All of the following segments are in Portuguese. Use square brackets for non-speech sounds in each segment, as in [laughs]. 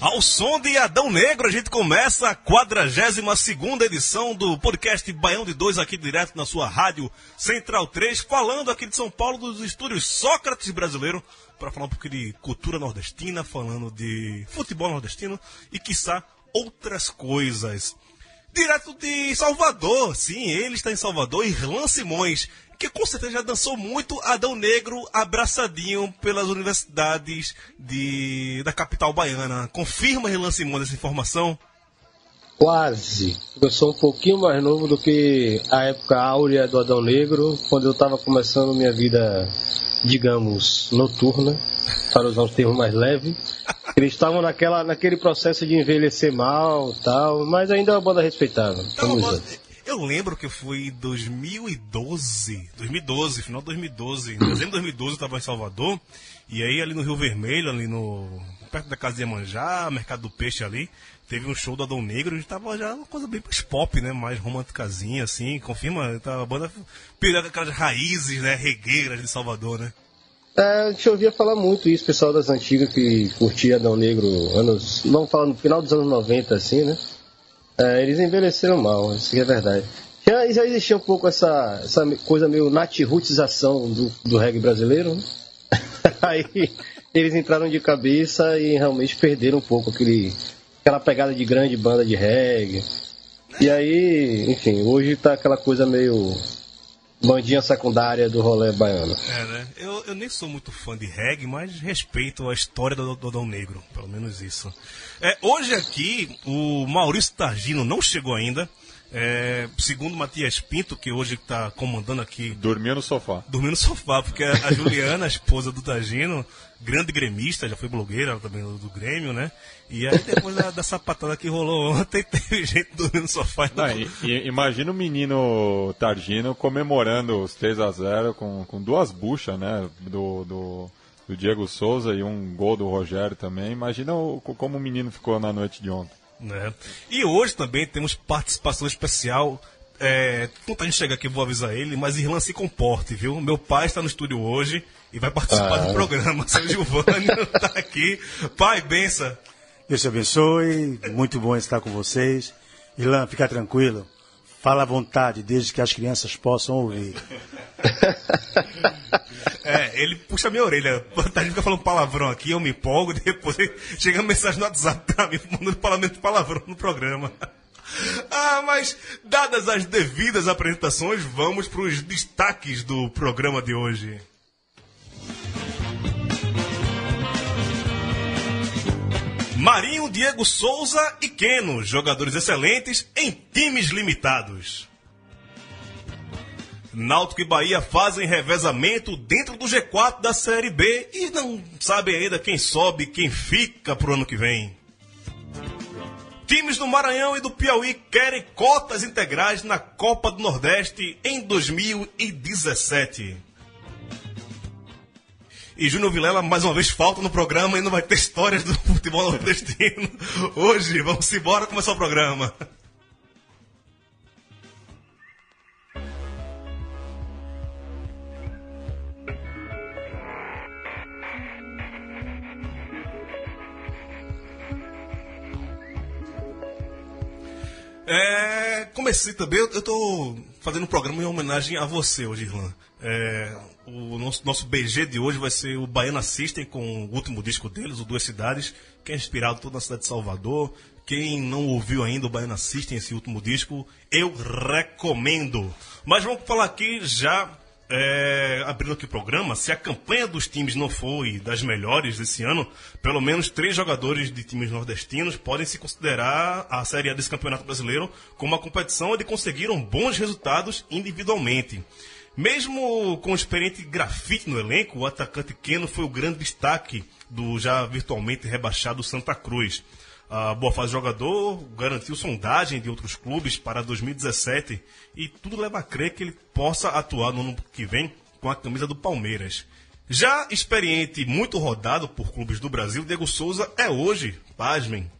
Ao som de Adão Negro, a gente começa a 42 edição do podcast Baião de Dois, aqui direto na sua rádio Central 3, falando aqui de São Paulo, dos estúdios Sócrates Brasileiro, para falar um pouco de cultura nordestina, falando de futebol nordestino e, quiçá, outras coisas. Direto de Salvador, sim, ele está em Salvador, Irlan Simões, que com certeza já dançou muito Adão Negro abraçadinho pelas universidades de, da capital baiana. Confirma, Irlan Simões, essa informação? Quase. Eu sou um pouquinho mais novo do que a época áurea do Adão Negro, quando eu estava começando minha vida, digamos, noturna, para usar um termo mais leve. Eles estavam naquela, naquele processo de envelhecer mal tal, mas ainda é uma banda respeitável. Então, eu- eu lembro que foi em 2012, 2012, final de 2012, em dezembro de 2012 eu estava em Salvador, e aí ali no Rio Vermelho, ali no perto da casa de Iemanjá, Mercado do Peixe ali, teve um show do Adão Negro, e tava já uma coisa bem mais pop, né, mais românticazinha assim, confirma, tá, a banda pegando aquelas raízes, né, regueiras de Salvador, né? É, a gente ouvia falar muito isso, pessoal das antigas que curtia Adão Negro, anos, vamos falar no final dos anos 90, assim, né? É, eles envelheceram mal, isso que é verdade. Já, já existia um pouco essa, essa coisa meio natirutização do, do reggae brasileiro, né? [laughs] Aí eles entraram de cabeça e realmente perderam um pouco aquele, aquela pegada de grande banda de reggae. E aí, enfim, hoje tá aquela coisa meio bandinha secundária do rolê baiano. É, né? Eu, eu nem sou muito fã de reggae, mas respeito a história do, do Adão Negro, pelo menos isso. É, hoje aqui, o Maurício Targino não chegou ainda. É, segundo Matias Pinto, que hoje está comandando aqui, Dormia no sofá. dormindo no sofá, porque a Juliana, a esposa do Targino, grande gremista, já foi blogueira também do, do Grêmio, né? E aí depois da, da sapatada que rolou ontem, [laughs] teve gente dormindo no sofá. Não, e- e- imagina o menino Targino comemorando os 3 a 0 com, com duas buchas, né? Do, do, do Diego Souza e um gol do Rogério também. Imagina o- como o menino ficou na noite de ontem. Né? E hoje também temos participação especial. É, gente chega aqui, eu vou avisar ele, mas Irlan se comporte, viu? Meu pai está no estúdio hoje e vai participar Ah. do programa. [laughs] Seu Giovanni está aqui. Pai, benção. Deus te abençoe, muito bom estar com vocês. Ilan, fica tranquilo. Fala à vontade, desde que as crianças possam ouvir. [laughs] É, ele puxa minha orelha. A gente fica falando palavrão aqui, eu me empolgo, [laughs] depois chega mensagem no WhatsApp pra mim, mandando parlamento palavrão no programa. [laughs] Ah, mas dadas as devidas apresentações, vamos para os destaques do programa de hoje. Marinho, Diego Souza e Keno, jogadores excelentes em times limitados. Náutico e Bahia fazem revezamento dentro do G4 da Série B e não sabem ainda quem sobe, quem fica pro ano que vem. Times do Maranhão e do Piauí querem cotas integrais na Copa do Nordeste em 2017. E Júnior Vilela mais uma vez falta no programa e não vai ter histórias do [laughs] futebol nordestino. Hoje, vamos embora começar o programa. É, comecei também, eu, tô fazendo um programa em homenagem a você hoje, Irlan. É, o nosso, nosso BG de hoje vai ser o Baiana System com o último disco deles, o Duas Cidades, que é inspirado toda na cidade de Salvador. Quem não ouviu ainda o Baiana System, esse último disco, eu recomendo. Mas vamos falar aqui já é, abrindo aqui o programa, se a campanha dos times não foi das melhores desse ano, pelo menos três jogadores de times nordestinos podem se considerar a Série A desse Campeonato Brasileiro como uma competição onde conseguiram bons resultados individualmente. Mesmo com o experiente grafite no elenco, o atacante Keno foi o grande destaque do já virtualmente rebaixado Santa Cruz. A boa fase do jogador garantiu sondagem de outros clubes para 2017 e tudo leva a crer que ele possa atuar no ano que vem com a camisa do Palmeiras. Já experiente e muito rodado por clubes do Brasil, Diego Souza é hoje, pasmem,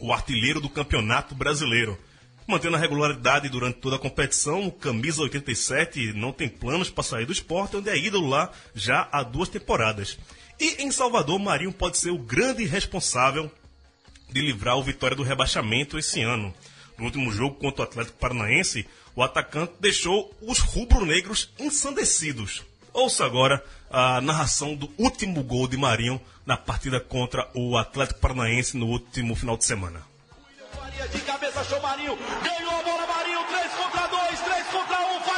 o artilheiro do Campeonato Brasileiro. Mantendo a regularidade durante toda a competição, Camisa 87 não tem planos para sair do esporte, onde é ídolo lá já há duas temporadas. E em Salvador, Marinho pode ser o grande responsável de livrar o Vitória do rebaixamento esse ano. No último jogo contra o Atlético Paranaense, o atacante deixou os rubro-negros ensandecidos. Ouça agora a narração do último gol de Marinho na partida contra o Atlético Paranaense no último final de semana. De cabeça, achou Marinho, ganhou a bola, Marinho, 3 contra 2, 3 contra 1, faz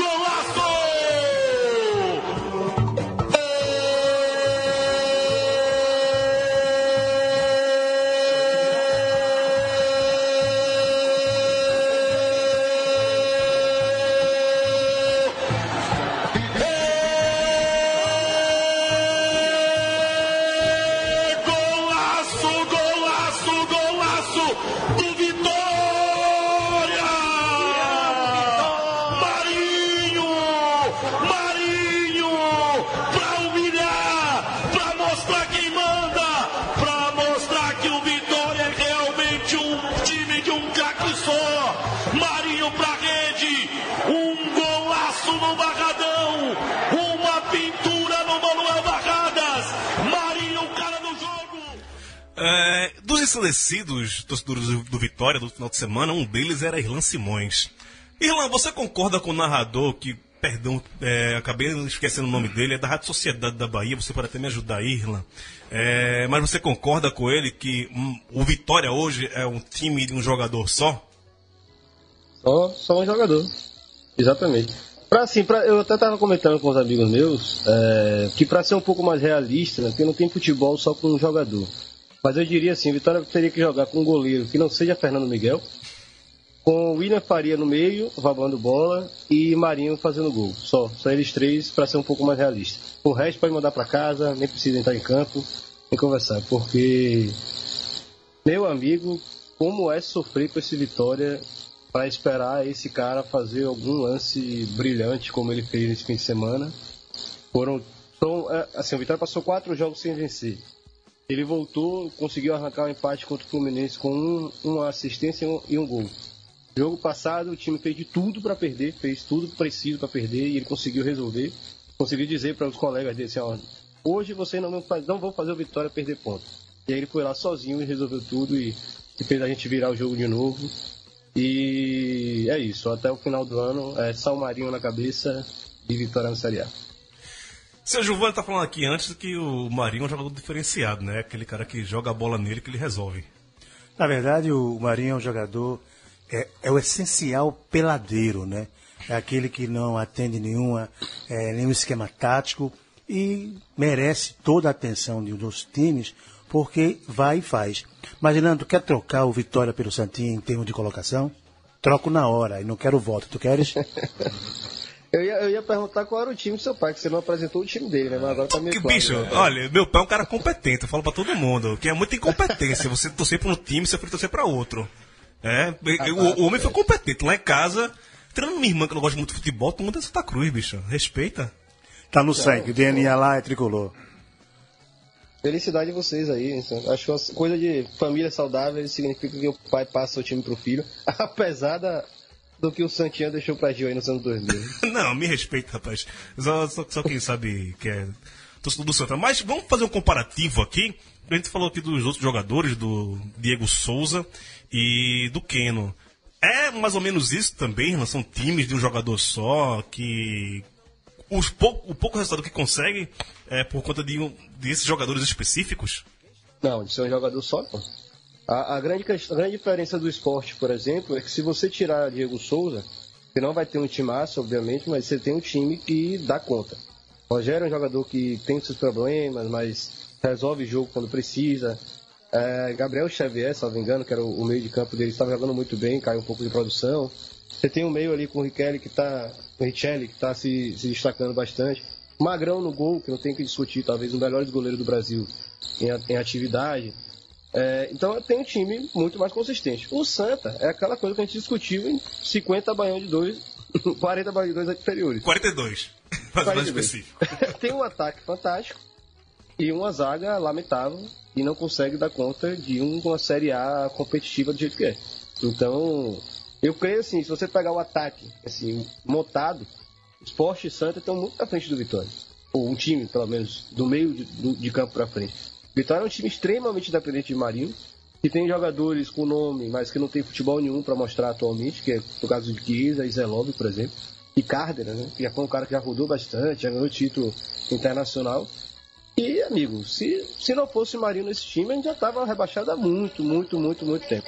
Vitória do final de semana, um deles era Irlan Simões. Irlan, você concorda com o narrador que, perdão, é, acabei esquecendo o nome dele, é da Rádio Sociedade da Bahia, você pode até me ajudar Irlan. É, mas você concorda com ele que hum, o Vitória hoje é um time de um jogador só? Só, só um jogador. Exatamente. Pra, assim, pra, eu até estava comentando com os amigos meus é, que para ser um pouco mais realista, né, porque não tem futebol só com um jogador. Mas eu diria assim, Vitória teria que jogar com um goleiro que não seja Fernando Miguel, com William Faria no meio, roubando bola, e Marinho fazendo gol. Só, só eles três para ser um pouco mais realista. O resto pode mandar para casa, nem precisa entrar em campo, nem conversar, porque meu amigo, como é sofrer com esse Vitória para esperar esse cara fazer algum lance brilhante como ele fez nesse fim de semana. Foram, é, assim, o Vitória passou quatro jogos sem vencer. Ele voltou, conseguiu arrancar um empate contra o Fluminense com um, uma assistência e um, gol. Jogo passado, o time fez de tudo para perder, fez tudo preciso para perder e ele conseguiu resolver. Conseguiu dizer para os colegas dele assim: ó, hoje vocês não vão, fazer, não vão fazer o Vitória perder ponto. E aí ele foi lá sozinho e resolveu tudo e, e fez a gente virar o jogo de novo. E é isso, até o final do ano é Sal Marinho na cabeça e Vitória na Série A. Seu Giovanni tá falando aqui antes que o Marinho é um jogador diferenciado, né? Aquele cara que joga a bola nele que ele resolve. Na verdade, o Marinho é um jogador, é, é o essencial peladeiro, né? É aquele que não atende nenhuma, é, nenhum esquema tático e merece toda a atenção de, dos times porque vai e faz. Mas, tu quer trocar o Vitória pelo Santinho em termos de colocação? Troco na hora e não quero voto. Tu queres? [laughs] Eu ia, eu ia perguntar qual era o time do seu pai, que você não apresentou o time dele, né? Mas agora tá meio Que claro, bicho, né? olha, meu pai é um cara competente, eu falo pra todo mundo, que é muita incompetência, você torcer pra um time, você torcer pra outro. É, o, o homem foi competente lá em casa, treinando minha irmã que não gosta muito de futebol, todo mundo é Santa Cruz, bicho, respeita. Tá no sangue, o DNA lá é tricolor. Felicidade de vocês aí. Acho que uma coisa de família saudável significa que o pai passa o time pro filho. [laughs] Apesar da, do que o Santinha deixou pra Gil aí nos anos 2000. [laughs] Não, me respeita, rapaz. Só, só, só quem sabe que é torcedor do Santa. Mas vamos fazer um comparativo aqui. A gente falou aqui dos outros jogadores, do Diego Souza e do Keno. É mais ou menos isso também, não são times de um jogador só, que os pou, o pouco resultado que consegue é por conta de um, desses jogadores específicos? Não, de ser um jogador só, não. A, a, grande, a grande diferença do esporte, por exemplo, é que se você tirar Diego Souza, você não vai ter um time massa, obviamente, mas você tem um time que dá conta. Rogério é um jogador que tem seus problemas, mas resolve jogo quando precisa. É, Gabriel Xavier, se não me engano, que era o, o, meio de campo dele, estava jogando muito bem, caiu um pouco de produção. Você tem um meio ali com o Richelli que está o que está se, se, destacando bastante. Magrão no gol, que não tem que discutir, talvez dos melhores goleiros do Brasil em, em atividade. É, então tem um time muito mais consistente. O Santa é aquela coisa que a gente discutiu em 50 Baião de 2, 40 Baião de 2 inferiores. 42. Mas mais específico. [laughs] tem um ataque fantástico e uma zaga lamentável e não consegue dar conta de uma Série A competitiva do jeito que é. Então, eu creio assim, se você pegar o ataque assim, montado, Esporte e Santa estão muito à frente do Vitória. Ou um time, pelo menos, do meio de, do, de campo para frente. Vitória é um time extremamente dependente de Marinho, que tem jogadores com nome, mas que não tem futebol nenhum para mostrar atualmente, que é o caso de Chiesa e Zelov, por exemplo. E Cárdenas, né? Que já foi um cara que já rodou bastante, já ganhou título internacional. E, amigo, se, se não fosse Marinho nesse time, a gente já estava rebaixado há muito, muito, muito, muito tempo.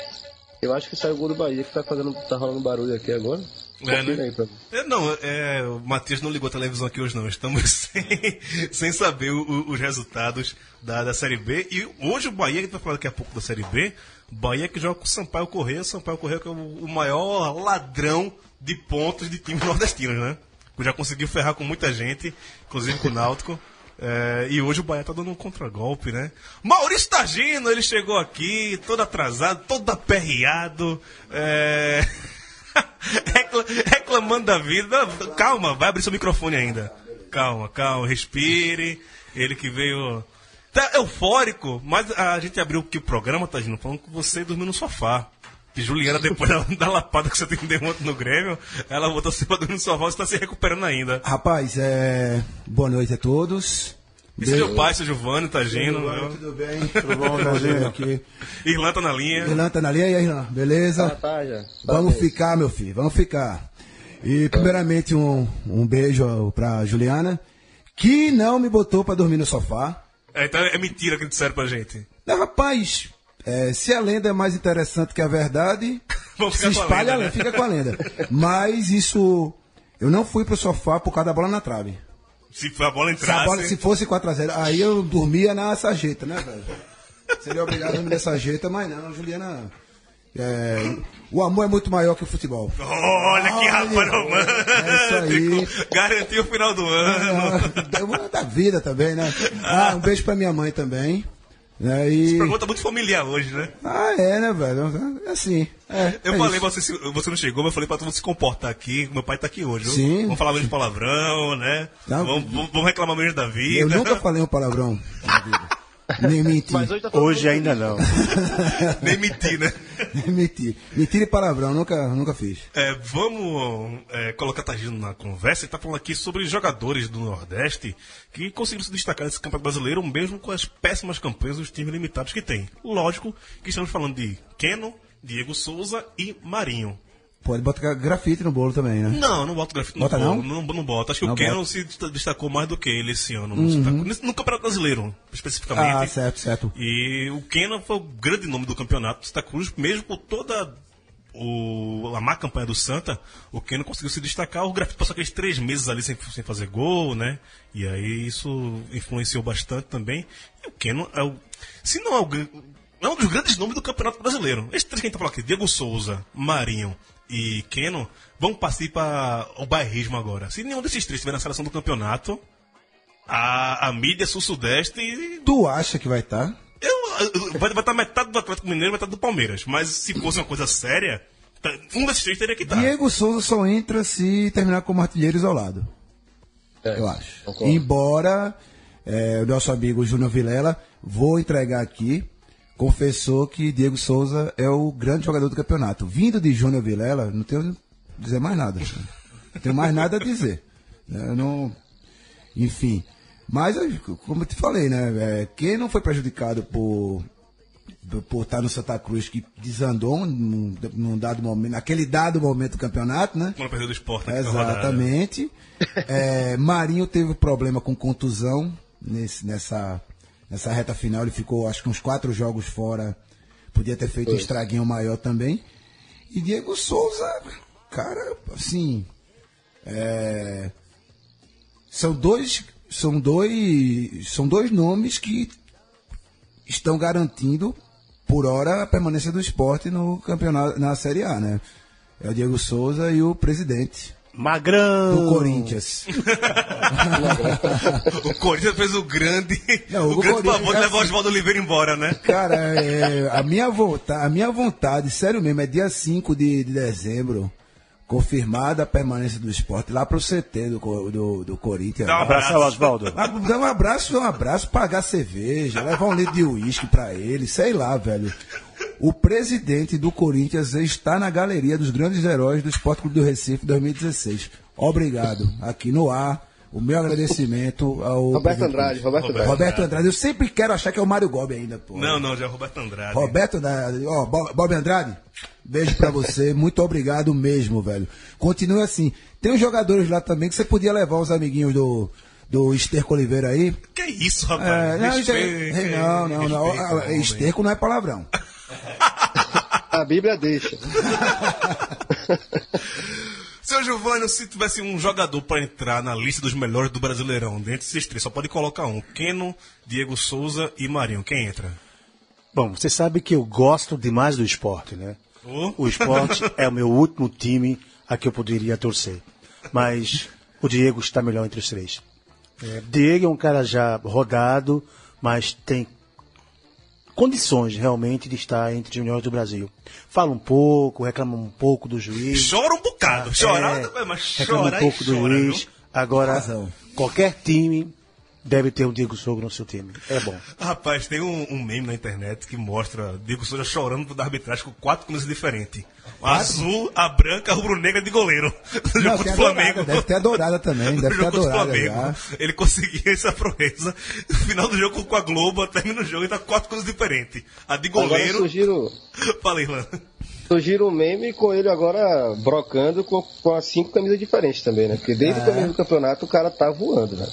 Eu acho que saiu o gol do Bahia que tá, fazendo, tá rolando barulho aqui agora. É, né? é, não, é, o Matheus não ligou a televisão aqui hoje, não. Estamos [laughs] sem, sem saber o, os resultados da, da Série B. E hoje o Bahia, que a gente vai falar daqui a pouco da Série B, o Bahia que joga com o Sampaio Correia. O Sampaio Correia que é o, o maior ladrão de pontos de times nordestinos, né? Já conseguiu ferrar com muita gente, inclusive com o Náutico. É, e hoje o Bahia tá dando um contragolpe, né? Maurício Tagino, ele chegou aqui, todo atrasado, todo aperreado, é... reclamando da vida. Calma, vai abrir seu microfone ainda. Calma, calma, respire. Ele que veio. Tá eufórico, mas a gente abriu aqui o programa, Tagino, falando que você dormiu no sofá. Que Juliana, [laughs] depois da, da, lapada que você tem ontem no Grêmio, ela voltou se pra dormir no sofá e está se recuperando ainda. Rapaz, é... boa noite a todos. E seja o pai, seja o Vânio, Tagino. Tudo, tudo bem? Tudo bom, Tagino [laughs] aqui. Irlã tá na linha. Irlã tá na linha, e aí, Irlã? Beleza? Ah, tá, já. Vamos ficar, meu filho, vamos ficar. E primeiramente um, um beijo pra Juliana, que não me botou pra dormir no sofá. É, então é mentira que disseram pra gente. Não, rapaz, é, se a lenda é mais interessante que a verdade, [laughs] se espalha a lenda, né? fica com a lenda. Mas isso. Eu não fui pro sofá por causa da bola na trave. Se a bola entrasse. Se, bola, se fosse 4x0, aí eu dormia na sarjeta, né, velho? Seria obrigado a dormir na sarjeta, mas não, Juliana. É, o amor é muito maior que o futebol. Olha que rapaz romântico! É isso aí. Garantiu o final do ano. É, da vida também, né? Ah, um beijo pra minha mãe também. Né? E... Essa pergunta é muito familiar hoje, né? Ah, é, né, velho? É assim. É, eu é falei, você, você não chegou, mas eu falei pra todo mundo se comportar aqui. Meu pai tá aqui hoje. Sim. Vamos falar menos de palavrão, né? Não, vamos, vamos reclamar menos da vida. Eu nunca falei um palavrão na vida. [laughs] Nem [laughs] mentir. hoje, tá hoje ainda não. [laughs] Nem mentir, né? [laughs] Nem mentir. Mentir e palavrão, nunca, nunca fiz. É, vamos é, colocar Tagino na conversa. Ele está falando aqui sobre jogadores do Nordeste que conseguiram se destacar nesse campeonato brasileiro, mesmo com as péssimas campanhas dos times limitados que tem. Lógico que estamos falando de Keno, Diego Souza e Marinho. Pode botar grafite no bolo também, né? Não, não boto grafite bota no bolo. Não? não, não bota. Acho que não o Canon bota. se destacou mais do que ele esse ano. Uhum. No, no Campeonato Brasileiro, especificamente. Ah, certo, certo. E o Kenan foi o grande nome do campeonato Santa Cruz, mesmo com toda o, a má campanha do Santa, o Kenan conseguiu se destacar. O grafite passou aqueles três meses ali sem, sem fazer gol, né? E aí isso influenciou bastante também. E o Kenan é o. Se não é o é um dos grandes nomes do Campeonato Brasileiro. Esses três que a gente tá falando aqui, Diego Souza, Marinho e Keno, vão partir para o bairrismo agora. Se nenhum desses três estiver na seleção do campeonato, a, a mídia sul-sudeste Tu acha que vai tá? estar? eu- eu- vai estar metade do Atlético Mineiro e metade do Palmeiras. Mas se fosse uma coisa séria, tá- um desses três teria que estar. Diego Souza só entra se terminar como artilheiro isolado. É, eu acho. concordo. Embora é, o nosso amigo Júnior Vilela, vou entregar aqui, confessou que Diego Souza é o grande jogador do campeonato. Vindo de Júnior Vilela, não tenho dizer mais nada. Não tenho mais nada a dizer. né? Eu não, enfim. Mas, como eu te falei, né? é, quem não foi prejudicado por, por estar no Santa Cruz, que desandou num, num dado momento, naquele dado momento do campeonato, né? Quando perdeu do esporte. naquela rodada. Exatamente. É, Marinho teve problema com contusão nesse, nessa, nessa reta final. Ele ficou, acho que uns quatro jogos fora. Podia ter feito um estraguinho maior também. E Diego Souza, cara, assim. é, são dois. São dois. São dois nomes que estão garantindo, por hora, a permanência do esporte no campeonato, na Série A, né? É o Diego Souza e o presidente Magrão! do Corinthians. [laughs] O Corinthians fez o grande, Não, o o grande favor de é levar o assim. Oswaldo Oliveira embora, né? Cara, é, a, minha vontade, a minha vontade, sério mesmo, é dia 5 de, de dezembro, confirmada a permanência do esporte lá pro CT do, do, do Corinthians. Dá um Abraço, Oswaldo. Ah, Dá um abraço, dá um abraço, pagar cerveja, levar um litro de uísque pra ele, sei lá, velho. O presidente do Corinthians está na galeria dos grandes heróis do Esporte Clube do Recife 2016. Obrigado. Aqui no ar, o meu agradecimento ao. Roberto. Andrade, Roberto Andrade. Roberto Andrade. Eu sempre quero achar que é o Mário Gobi ainda, pô. Não, não, já é o Roberto Andrade. Roberto Andrade, ó, Bo- Bob Andrade, beijo pra você, muito obrigado mesmo, velho. Continue assim. Tem uns jogadores lá também que você podia levar os amiguinhos do, do Esterco Oliveira aí. Que isso, É, rapaz? não, Respeita, Esterco- não, não, não, respeita o ah, homem. Esterco não é palavrão. A Bíblia deixa. [laughs] Seu Giovanni, se tivesse um jogador pra entrar na lista dos melhores do Brasileirão, dentre esses três, só pode colocar um. Keno, Diego Souza e Marinho. Quem entra? Bom, você sabe que eu gosto demais do esporte, né? Oh. O esporte [laughs] é o meu último time a que eu poderia torcer. Mas o Diego está melhor entre os três. É, Diego é um cara já rodado, mas tem condições realmente de estar entre os melhores do Brasil. Fala um pouco, reclama um pouco do juiz. Chora um bocado. Chorar, É, mas reclama chorar um pouco e do chora, juiz. viu? Agora, qualquer time deve ter um Diego Souza no seu time. É bom. Rapaz, tem um, um meme na internet que mostra Diego Souza chorando da arbitragem com quatro camisas diferentes. A azul, a branca, a rubro-negra de goleiro. [laughs] No Não, jogo do a Flamengo. dourada, deve ter a dourada também, No deve [laughs] ter a jogo do dourada Flamengo. já. Ele conseguiu essa proeza. No [laughs] final do jogo com a Globo, termina o jogo e tá quatro coisas diferentes. A de Agora goleiro. surgiram, Falei, Lan. surgiram um meme com ele agora brocando com, com as cinco camisas diferentes também, né? Porque desde o começo do campeonato o cara tá voando, né?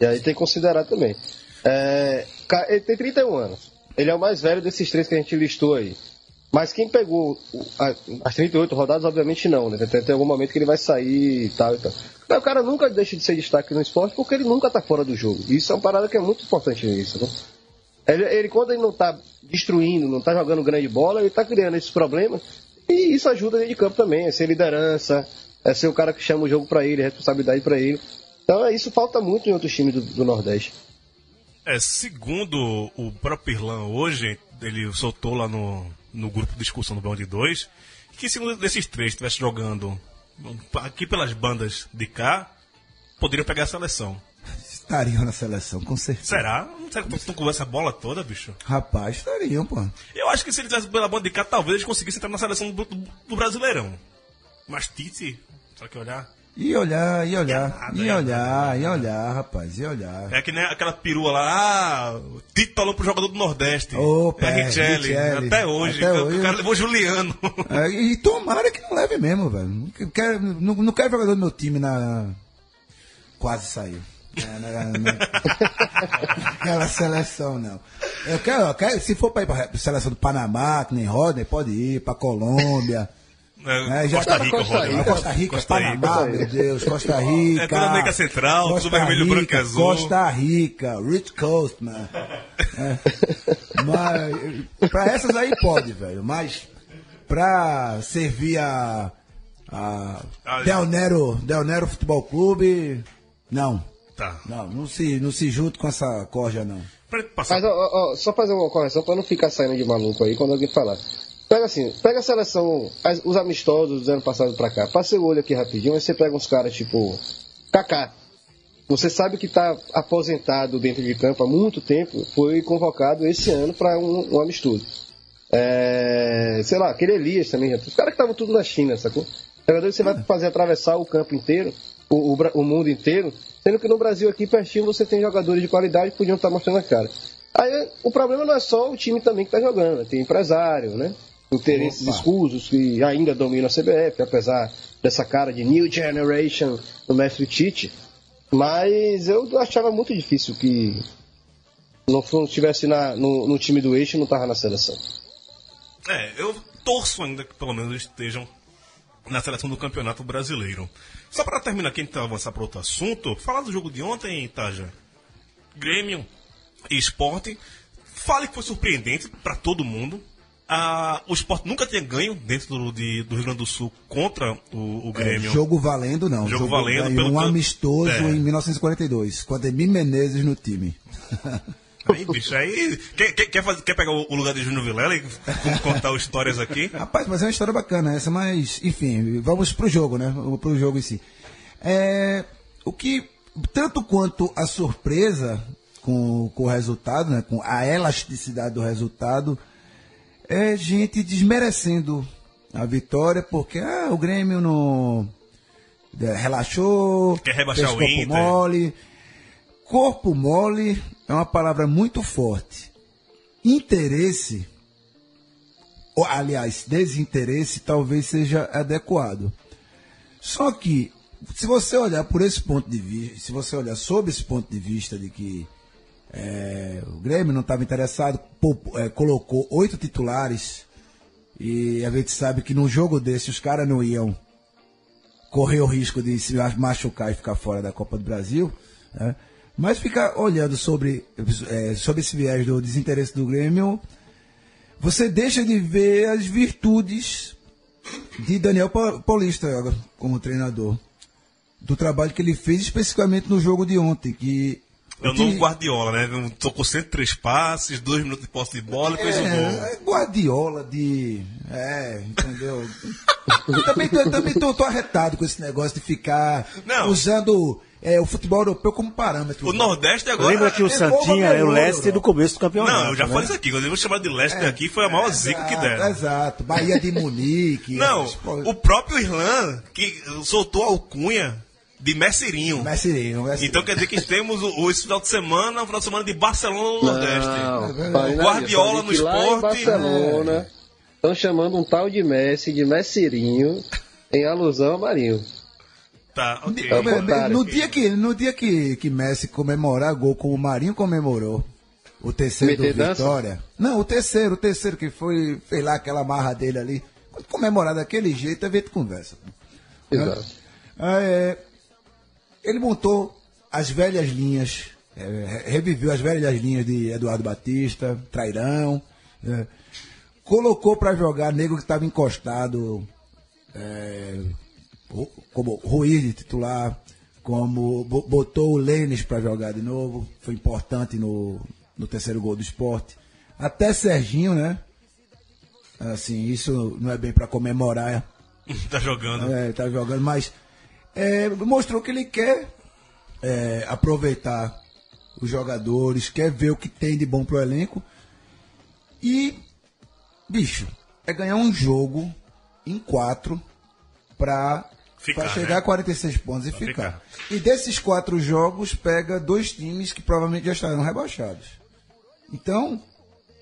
E aí tem que considerar também. É, ele tem 31 anos. Ele é o mais velho desses três que a gente listou aí. Mas quem pegou as 38 rodadas, obviamente não, né? Tem, tem algum momento que ele vai sair e tal e tal. Mas o cara nunca deixa de ser destaque no esporte porque ele nunca tá fora do jogo. Isso é uma parada que é muito importante nisso, né? Ele, ele, quando ele não tá destruindo, não tá jogando grande bola, ele tá criando esses problemas. E isso ajuda dentro de campo também, é ser liderança, é ser o cara que chama o jogo pra ele, responsabilidade pra ele. Então é, isso falta muito em outros times do, do Nordeste. É, segundo o próprio Irlan hoje, ele soltou lá no, no grupo de discussão do Bão de 2, que se um desses três estivesse jogando aqui pelas bandas de cá, poderiam pegar a seleção. Estariam na seleção, com certeza. Será? Será que tu não conversa a bola toda, bicho? Rapaz, estariam, pô. Eu acho que se ele tivesse pela banda de cá, talvez eles conseguissem entrar na seleção do, do- do Brasileirão. Mas Tite, só que olhar. E olhar, e olhar, nada, e é olhar, e olhar, rapaz, e olhar. É que nem aquela perua lá, ah, o falou pro jogador do Nordeste. Opa, é é, Richelli, Richelli. até hoje. Até o hoje. cara levou Juliano. É, e tomara que não leve mesmo, velho. Não quero, não, não quero jogador do meu time na. Quase saiu. É, na- na- Naquela [laughs] seleção, não. Eu quero, eu quero, se for pra ir pra seleção do Panamá, que nem Rodney, pode ir, pra Colômbia. É, É, já Costa Rica, Costa Rodrigo. Pra Costa Rica, Costa Rica. Panamá, meu Deus, Costa Rica. É toda América Central, tudo Costa vermelho, Rica, branco e azul. Costa Rica, Rich Coast, man. É. Mas, pra essas aí pode, velho. Mas pra servir a, a Ah, Del Nero, Del Nero Futebol Clube, não. Tá. Não, não se, não se junte com essa corja, não. Pra passar. Mas ó, ó, só fazer uma correção pra não ficar saindo de maluco aí quando alguém falar. Pega assim, pega a seleção, os amistosos do ano passado pra cá. Passa o olho aqui rapidinho, aí você pega uns caras tipo. Kaká. Você sabe que tá aposentado dentro de campo há muito tempo, foi convocado esse ano pra um, um amistoso. É, sei lá, aquele Elias também. Os caras que estavam tudo na China, sacou? Jogadores que você vai fazer atravessar o campo inteiro, o, o o mundo inteiro, sendo que no Brasil aqui pertinho você tem jogadores de qualidade que podiam estar mostrando a cara. Aí o problema não é só o time também que está jogando, né? tem empresário, né? Interesses Opa. escusos que ainda dominam a CBF, apesar dessa cara de New Generation do mestre Tite. Mas eu achava muito difícil que não estivesse na- no, no time do eixo e não estava na seleção. É, eu torço ainda que pelo menos estejam na seleção do Campeonato Brasileiro. Só para terminar aqui, então, avançar para outro assunto, falar do jogo de ontem, Taja. Grêmio e Esporte. Fale que foi surpreendente para todo mundo. Ah, o Esporte nunca tinha ganho dentro do, de- do Rio Grande do Sul contra o, o Grêmio. É, Jogo valendo, não. Jogo valendo, ganhou pelo um amistoso É. em 1942, com Ademir Menezes no time. [laughs] Aí, bicho, aí. Quer, quer, fazer- quer pegar o lugar de Júnior Vilela e contar as [laughs] histórias aqui? Rapaz, mas é uma história bacana essa, mas, enfim, vamos pro jogo, né? Pro jogo em si. É, o que, tanto quanto a surpresa com, com o resultado, né? Com a elasticidade do resultado, é gente desmerecendo a vitória, porque ah, o Grêmio não é, relaxou, Quer rebaixar fez o corpo Inter. mole. Corpo mole é uma palavra muito forte. Interesse ou, aliás, desinteresse talvez seja adequado. Só que, se você olhar por esse ponto de vista, se você olhar sob esse ponto de vista de que é, o Grêmio não estava interessado, é, colocou oito titulares e a gente sabe que num jogo desse os caras não iam correr o risco de se machucar e ficar fora da Copa do Brasil, né? mas ficar olhando sobre, é, sobre esse viés do desinteresse do Grêmio, você deixa de ver as virtudes de Daniel Pa- Paulista como treinador. Do trabalho que ele fez especificamente no jogo de ontem, que É o novo Guardiola, né? Tocou 103 passes, 2 minutos de posse de bola e fez o gol. É, é Guardiola de. É, entendeu? também tô, também tô, tô arretado com esse negócio de ficar Não. usando é, o futebol europeu como parâmetro. O Nordeste agora. Lembra que o É Santinha é o Leicester do começo do campeonato. Não, eu já né? falei isso aqui. Quando eu chamar de Leicester aqui, foi a maior zica que deram. Exato. Bahia de Munique. Não, o próprio Irlan, que soltou a alcunha de Messerinho. Messirinho, Messirinho. Então quer dizer que temos o, o- esse final de semana, um final de semana de Barcelona no Nordeste. Não, O falei, Guardiola no esporte. Barcelona estão chamando um tal de Messi de Messirinho em alusão a Marinho. Tá, ok. É No- dia, que, no dia que, que Messi comemorar gol como o Marinho comemorou, o terceiro do Meter dança? Vitória. Não, o terceiro, o terceiro que foi, fez lá aquela marra dele ali. Quando comemorar daquele jeito, a gente conversa. Exato. Ah, é, ele montou as velhas linhas, é, reviveu as velhas linhas de Eduardo Batista, Trairão, é, colocou para jogar nego que estava encostado, é, como Ruiz de titular, como bo- botou o Lênis para jogar de novo, foi importante no, no terceiro gol do esporte. Até Serginho, né? Assim, isso não é bem para comemorar [laughs] Tá jogando. é, tá jogando, mas é, mostrou que ele quer é, aproveitar os jogadores, quer ver o que tem de bom pro elenco. E, bicho, é ganhar um jogo em quatro pra, Ficar, pra chegar né? a 46 pontos e Pra ficar. E desses quatro jogos, pega dois times que provavelmente já estarão rebaixados. Então,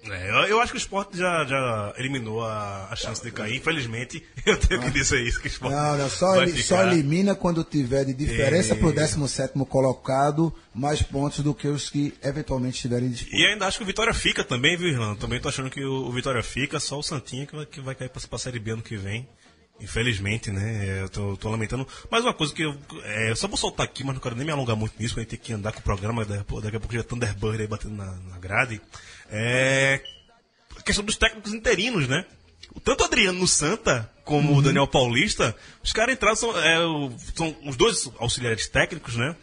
É, eu, eu acho que o esporte já, já eliminou a, a chance de cair. Infelizmente, [laughs] eu tenho que dizer isso, que o esporte Não, não, só, vai ele- só ficar. elimina quando tiver de diferença É. pro 17 colocado mais pontos do que os que eventualmente estiverem em disputa. E ainda acho que o Vitória fica também, viu, Irlanda? Também tô achando que o, o Vitória fica, só o Santinha que vai, que vai cair pra, pra Série B ano que vem. Infelizmente, né? É, Eu tô, tô lamentando. Mas uma coisa que eu. É, só vou soltar aqui, mas não quero nem me alongar muito nisso, pra gente ter que andar com o programa. Daqui a pouco a já Thunderbird aí batendo na, na grade. É. A questão dos técnicos interinos, né? Tanto o Adriano no Santa como o Daniel Paulista, os caras entraram, são, é, são os dois auxiliares técnicos, né?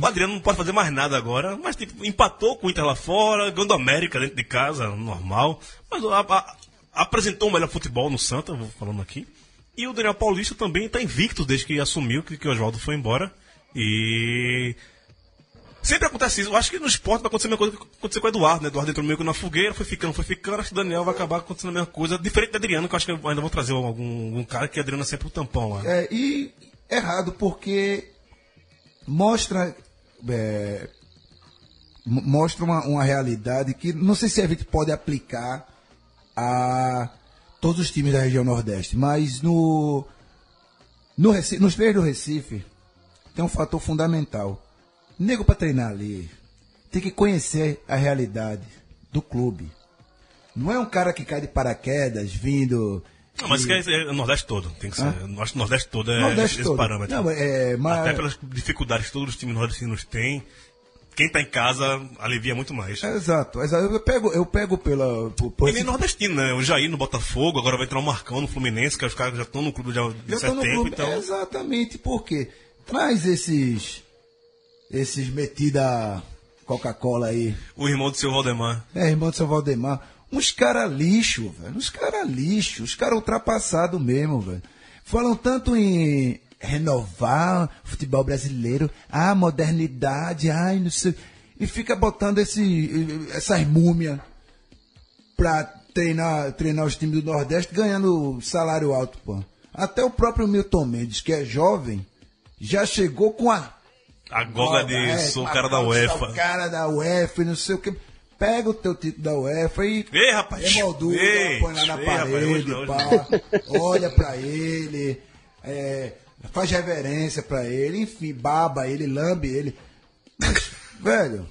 O Adriano não pode fazer mais nada agora, mas tipo, empatou com o Inter lá fora, ganhou do América dentro de casa, normal. Mas a- a- apresentou o melhor futebol no Santa, vou falando aqui. E o Daniel Paulista também está invicto desde que assumiu que, que o Oswaldo foi embora. E Sempre acontece isso. Eu acho que no esporte vai acontecer a mesma coisa que aconteceu com o Eduardo, né? Eduardo entrou meio que na fogueira, foi ficando, foi ficando. Acho que o Daniel vai acabar acontecendo a mesma coisa. Diferente da Adriano, que eu acho que eu ainda vou trazer algum, algum cara que a Adriana é sempre o tampão lá. É, e errado porque mostra é, mo- mostra uma, uma realidade que não sei se a gente pode aplicar a todos os times da região Nordeste, mas no, no Recife, nos três do Recife tem um fator fundamental. Nego para treinar ali tem que conhecer a realidade do clube. Não é um cara que cai de paraquedas vindo Não, mas isso que é, é o Nordeste todo. Tem que ser. Eu acho que o Nordeste todo é Nordeste esse todo. parâmetro. Não, é, mas- Até pelas dificuldades que todos os times nordestinos têm. Quem tá em casa alivia muito mais. Exato, exato. Eu pego, eu pego pela. Por, por E nem nordestino, né? O Jair no Botafogo, agora vai entrar o Marcão no Fluminense, que os caras já estão no clube já de tô certo tempo, clube. então. Exatamente, porque traz esses. Esses metida Coca-Cola aí. O irmão do seu Valdemar. É, irmão do seu Valdemar. Uns caras lixo, velho. Uns caras lixo. Os caras ultrapassados mesmo, velho. Falam tanto em renovar o futebol brasileiro. Ah, modernidade. Ai, não sei. E fica botando esse, essas múmias pra treinar, treinar os times do Nordeste ganhando salário alto, pô. Até o próprio Milton Mendes, que é jovem, já chegou com a A goga de é, sou o cara da UEFA. sou o cara da UEFA não sei o que. Pega o teu título da UEFA e Ei, rapaz. emoldura, Ei, põe lá na ei, rapaz, parede, hoje pá, olha pra ele, é, faz reverência pra ele, enfim, baba ele, lambe ele. Mas, velho,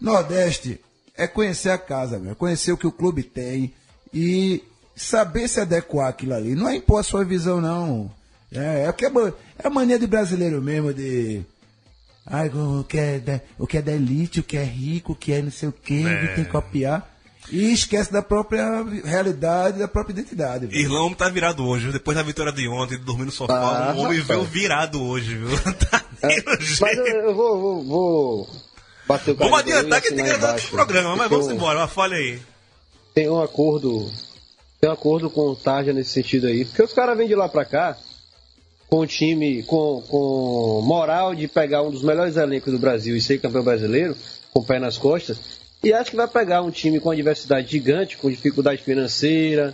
Nordeste é conhecer a casa, velho, conhecer o que o clube tem e saber se adequar àquilo ali. Não é impor a sua visão, não. É, é, o que é, é a mania de brasileiro mesmo, de. Ai, o que, é da, o que é da elite, o que é rico, o que é não sei o quê, É. que tem que copiar. E esquece da própria realidade, da própria identidade. velho. Irlão homem tá virado hoje, viu? depois da vitória de ontem, de dormir no sofá, Ah, o homem rapaz. veio virado hoje, viu? [laughs] tá É, mas eu, jeito. eu vou, vou, vou bater o Vamos adiantar que tem que gravar embaixo. outro programa, mas vamos embora, fale aí. Tem um acordo. Tem um acordo com o Tarja nesse sentido aí. Porque os caras vêm de lá pra cá com o time, com, com moral de pegar um dos melhores elencos do Brasil e ser campeão brasileiro, com o pé nas costas, e acho que vai pegar um time com adversidade gigante, com dificuldade financeira,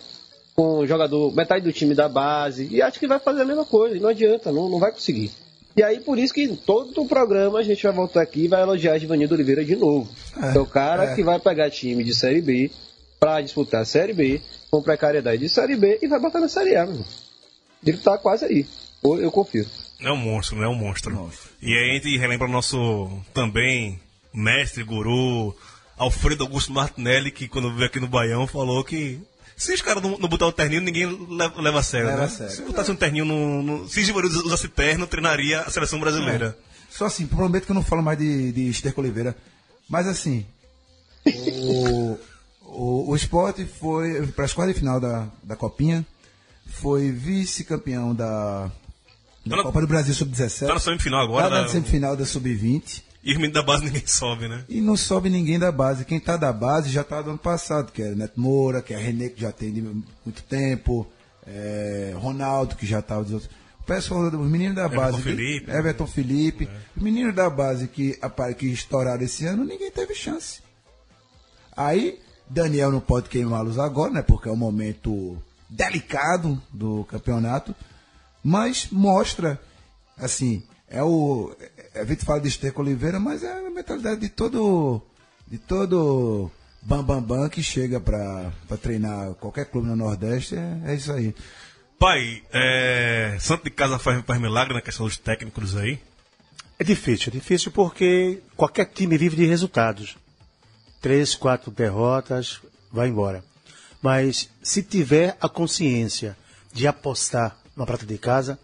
com jogador, metade do time da base, e acho que vai fazer a mesma coisa, e não adianta, não, não vai conseguir. E aí, por isso que todo o programa a gente vai voltar aqui e vai elogiar Givanildo Oliveira de novo. É, o cara é. que vai pegar time de Série B pra disputar a Série B, com precariedade de Série B, e vai botar na Série A, meu. Ele tá quase aí. Eu, confio. É um monstro, né? É um monstro. E aí a gente relembra o nosso também mestre, guru, Alfredo Augusto Martinelli, que quando veio aqui no Baião falou que se os caras não, não botar o terninho, ninguém leva, leva a sério, Leva né? a sério. Se botasse um terninho no. no se Givanildo usasse terno, treinaria a seleção brasileira. Só assim, prometo que eu não falo mais de, de Esterco Oliveira. Mas assim, o, o, o esporte foi para as quartas de final da, da Copinha, foi vice-campeão da, da Tá Copa do Brasil Sub-17. Tá na semifinal agora, Tá na né? semifinal da Sub-20. E os meninos da base ninguém sobe, né? E não sobe ninguém da base. Quem tá da base já tá do ano passado, que é Neto Moura, que é René, que já tem de muito tempo, é, Ronaldo, que já tá dos outros. O pessoal, os meninos da Everton base. Felipe. né? Everton Felipe. Os meninos da base que, que estouraram esse ano, ninguém teve chance. Aí, Daniel não pode luz agora, né? Porque é um momento delicado do campeonato. Mas mostra, assim, é o. A gente fala de Esteco Oliveira, mas é a mentalidade de todo. De todo bambambam bam, bam que chega pra, pra treinar qualquer clube no Nordeste. É, é isso aí. Pai, é... Santo de Casa faz, faz milagre na questão dos técnicos aí. É difícil, é difícil porque qualquer time vive de resultados. Três, quatro derrotas, vai embora. Mas se tiver a consciência de apostar na prata de casa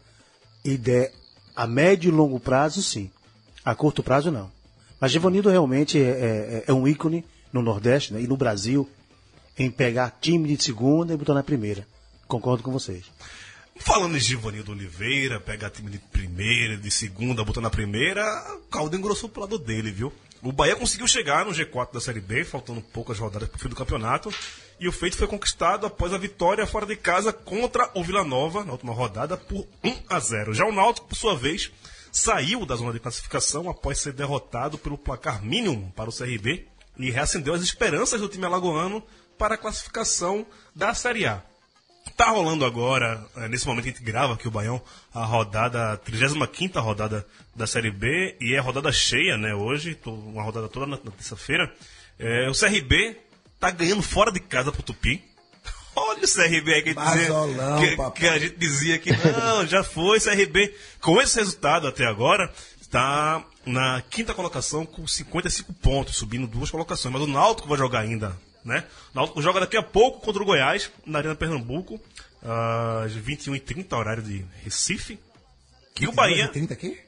der a médio e longo prazo, sim. A curto prazo, não. Mas Givanildo realmente é, é- é um ícone no Nordeste né, e no Brasil em pegar time de segunda e botar na primeira. Concordo com vocês. Falando em Givanildo Oliveira, pegar time de primeira, de segunda, botar na primeira, o caldo engrossou pro lado dele, viu? O Bahia conseguiu chegar no G4 da Série B, faltando poucas rodadas pro fim do campeonato, e o feito foi conquistado após a vitória fora de casa contra o Vila Nova, na última rodada, por 1 a 0. Já o Náutico, por sua vez, saiu da zona de classificação após ser derrotado pelo placar mínimo para o CRB e reacendeu as esperanças do time alagoano para a classificação da Série A. Tá rolando agora, eh, nesse momento que a gente grava aqui o Baião, a rodada, a 35 rodada da Série B, e é rodada cheia, né, hoje, uma rodada toda na, na terça-feira. É, o CRB tá ganhando fora de casa pro Tupi. [laughs] Olha o CRB aí que, gente dizia- Basolão, que- que a gente dizia que não, já foi, CRB. Com esse resultado até agora, está na quinta colocação com 55 pontos, subindo duas colocações. Mas o Náutico vai jogar ainda, né? O Náutico joga daqui a pouco contra o Goiás, na Arena Pernambuco, às 21h30, horário de Recife. E o Bahia... 30 aqui?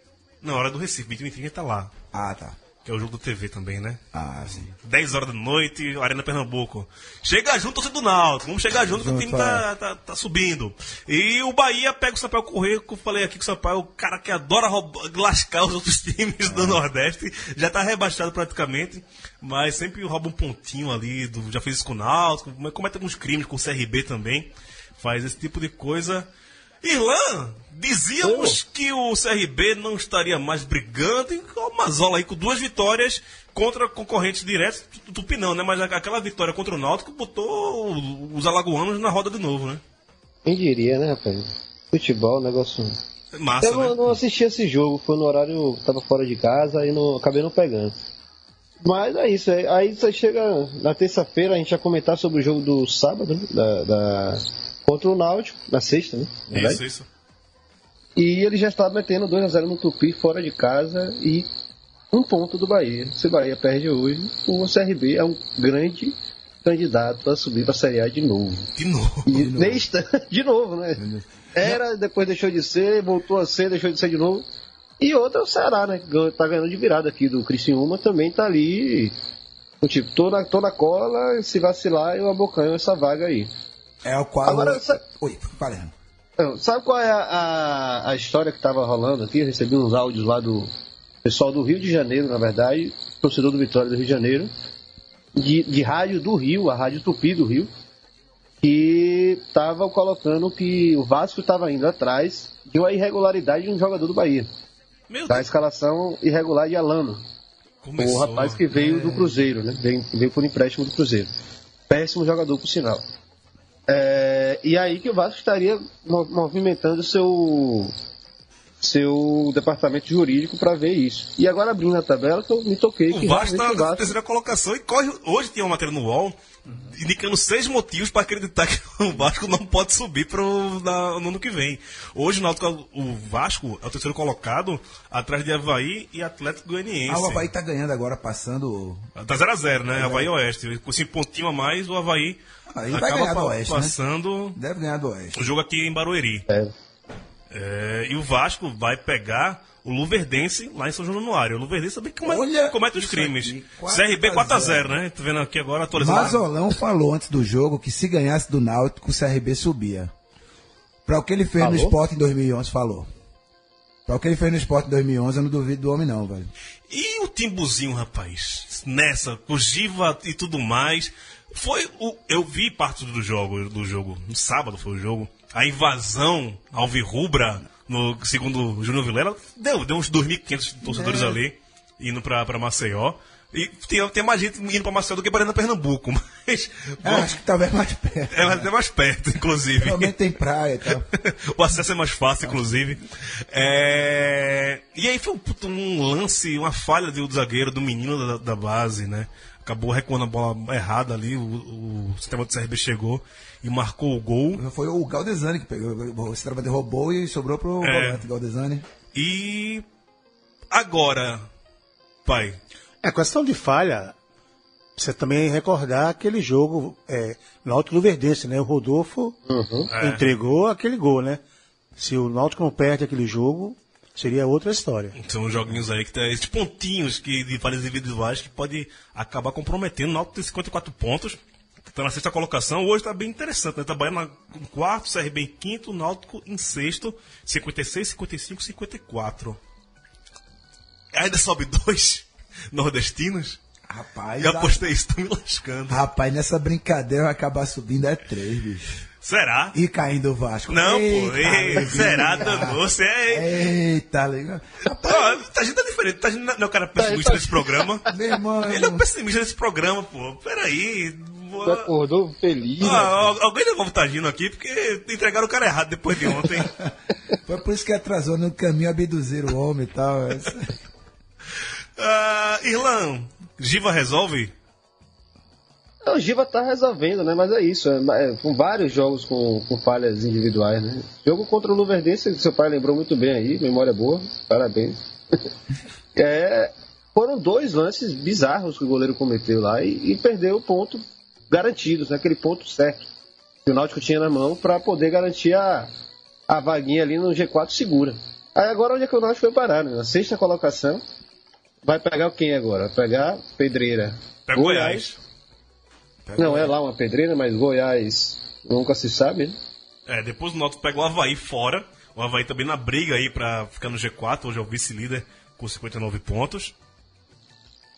Na hora do Recife, 21h30 tá lá. Ah, tá. Que é o jogo do TV também, né? Ah, sim. 10 horas da noite, Arena Pernambuco. Chega junto, torcedor do Náutico. Vamos chegar junto, que o Junto, time tá, tá, tá subindo. E o Bahia pega o Sampaio Correio, que eu falei aqui que o Sampaio é o cara que adora roubar, lascar os outros [laughs] times do Nordeste. Já tá rebaixado praticamente, mas sempre rouba um pontinho ali. do- já fez isso com o Náutico, comete alguns crimes com o CRB também. Faz esse tipo de coisa. Irlan, dizíamos que o CRB não estaria mais brigando e o Mazola aí com duas vitórias contra concorrentes diretos, tu- Tupi não, né? Mas aquela vitória contra o Náutico botou os alagoanos na roda de novo, né? Quem diria, né, rapaz? Futebol, negócio. Massa, Eu não, né? não assisti esse jogo, foi no horário. Tava fora de casa e não, acabei não pegando. Mas é isso, aí, aí você chega na terça-feira, a gente ia comentar sobre o jogo do sábado, né, da, da- contra o Náutico, na sexta, né? na verdade. Isso, isso. E ele já está metendo 2x0 no Tupi fora de casa e um ponto do Bahia. Se o Bahia perde hoje, o CRB é um grande candidato a subir para a Série A de novo. De novo. E nesta, [laughs] de novo, né? Era, depois deixou de ser, voltou a ser, deixou de ser de novo. E outra é o Ceará, né? que Tá ganhando de virada aqui do Criciúma, também tá ali. Tipo, tô na, tô na cola, se vacilar, eu abocanho essa vaga aí. É o qual. Agora, sa- Oi, falando. Então, Sabe qual é a, a, a história que estava rolando aqui? Eu recebi uns áudios lá do pessoal do Rio de Janeiro, na verdade, torcedor do Vitória do Rio de Janeiro, de, de rádio do Rio, a Rádio Tupi do Rio, que estavam colocando que o Vasco estava indo atrás de uma irregularidade de um jogador do Bahia. Meu Da Deus, escalação irregular de Alano, começou. o rapaz que veio do Cruzeiro, né? Veio, veio por empréstimo do Cruzeiro. Péssimo jogador, por sinal. É, e aí que o Vasco estaria mo- movimentando seu seu departamento jurídico para ver isso. E agora abrindo a tabela, que eu me toquei que O Vasco tá o na terceira colocação e corre. Hoje tinha uma matéria no UOL indicando seis motivos para acreditar que [laughs] o Vasco não pode subir pro, na- no ano que vem. Hoje o, Náutico- o Vasco é o terceiro colocado, atrás de Havaí e Atlético Goianiense. Ah, o Havaí tá ganhando agora, passando. Tá 0x0, né? Havaí e Oeste. Com esse pontinho a mais, o Havaí Aí vai ganhar do Oeste, né? passando Deve ganhar do Oeste. o jogo aqui em Barueri. É. É, e o Vasco vai pegar o Luverdense lá em São Januário. O Luverdense também comete, Olha comete os crimes. aqui, 4 CRB a 4x0, né? Tô vendo aqui agora atualizando. Mazolão falou antes do jogo que se ganhasse do Náutico, o CRB subia. Pra o que ele fez no Falou? esporte em 2011, falou. Pra o que ele fez no esporte em 2011, eu não duvido do homem não, velho. E o Timbuzinho, rapaz? Nessa, com Giva e tudo mais. Foi o. Eu vi parte do jogo, do jogo. No sábado foi o jogo. A invasão alvirrubra, no segundo o Júnior Vilela, deu, deu uns 2.500 torcedores É. ali, indo pra, pra Maceió. E tem, tem mais gente indo pra Maceió do que para Pernambuco, [laughs] mas. É, acho que talvez mais perto. É até mais perto, inclusive. Menos tem praia e tal. [laughs] o acesso é mais fácil, inclusive. É, E aí foi um, um lance, uma falha do zagueiro, do menino da, da base, né? Acabou recuando a bola errada ali, o, o sistema do CRB chegou e marcou o gol. Foi o Galdesani que pegou. O Centroavante roubou e sobrou pro É. Galdesani. E agora, pai, É questão de falha. Você também recordar aquele jogo é, Náutico Luverdense, né? O Rodolfo É. entregou aquele gol, né? Se o Náutico não perde aquele jogo, seria outra história. são joguinhos aí que tem esses pontinhos que, de falhas individuais que pode acabar comprometendo. O Náutico tem 54 pontos, tá na sexta colocação. Hoje tá bem interessante, né? Tá Bahia na- em quarto, CRB em quinto, Náutico em sexto, 56, 55, 54. Ainda sobe dois [laughs] nordestinos. Rapaz, E a- apostei isso, tá me lascando. rapaz, nessa brincadeira vai acabar subindo é três, bicho. Será? E caindo o Vasco. Não, Eita, pô. Ei, será, danou? Você é. Eita, legal. Tá gente tá diferente. Tá gente não é o cara pessimista tá- nesse programa. [laughs] Meu irmão, Ele é um pessimista nesse programa, pô. Peraí. Tu acordou feliz. Ah, né? al- alguém devolve o Tagino aqui, porque entregaram o cara errado depois de ontem. [laughs] foi por isso que atrasou no caminho abduzir o homem e tal. [laughs] Ah, Irlan, Giva resolve? O Giva tá resolvendo, né? Mas é isso. É, é, com vários jogos com, com falhas individuais, né? Jogo contra o Luverdense, que seu pai lembrou muito bem aí, memória boa, parabéns. [laughs] É, foram dois lances bizarros que o goleiro cometeu lá e, e perdeu o ponto garantido, né? aquele ponto certo que o Náutico tinha na mão para poder garantir a, a vaguinha ali no G4 segura. Aí agora onde é que o Náutico foi parar? Né? Na sexta colocação, vai pegar quem agora? Vai pegar Pedreira. Pega o Goiás. Não é lá uma pedreira, mas Goiás nunca se sabe, né? É, depois o Náutico pega o Havaí fora. O Havaí também na briga aí pra ficar no G4. Hoje é o vice-líder com 59 pontos.